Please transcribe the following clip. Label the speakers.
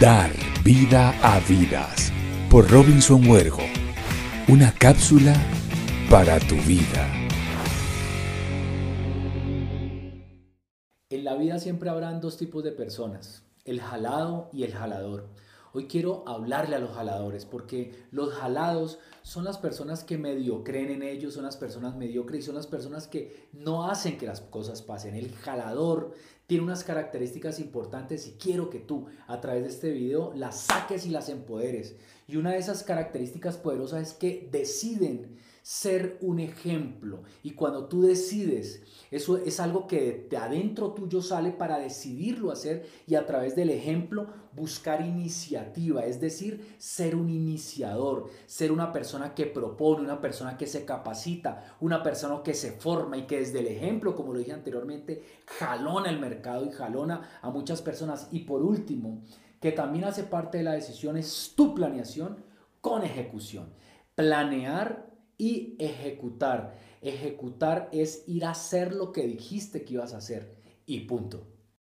Speaker 1: Dar vida a vidas por Robinson Huergo. Una cápsula para tu vida.
Speaker 2: En la vida siempre habrán dos tipos de personas, el jalado y el jalador. Hoy quiero hablarle a los jaladores porque los jalados son las personas que medio creen en ellos, son las personas mediocres y son las personas que no hacen que las cosas pasen. El jalador tiene unas características importantes y quiero que tú a través de este video las saques y las empoderes. Y una de esas características poderosas es que deciden ser un ejemplo. Y cuando tú decides, eso es algo que de adentro tuyo sale para decidirlo hacer y a través del ejemplo buscar iniciativa, es decir, ser un iniciador, ser una persona que propone, una persona que se capacita, una persona que se forma y que desde el ejemplo, como lo dije anteriormente, jalona el mercado y jalona a muchas personas. Y por último, que también hace parte de la decisión es tu planeación con ejecución. Planear y ejecutar. Ejecutar es ir a hacer lo que dijiste que ibas a hacer y punto.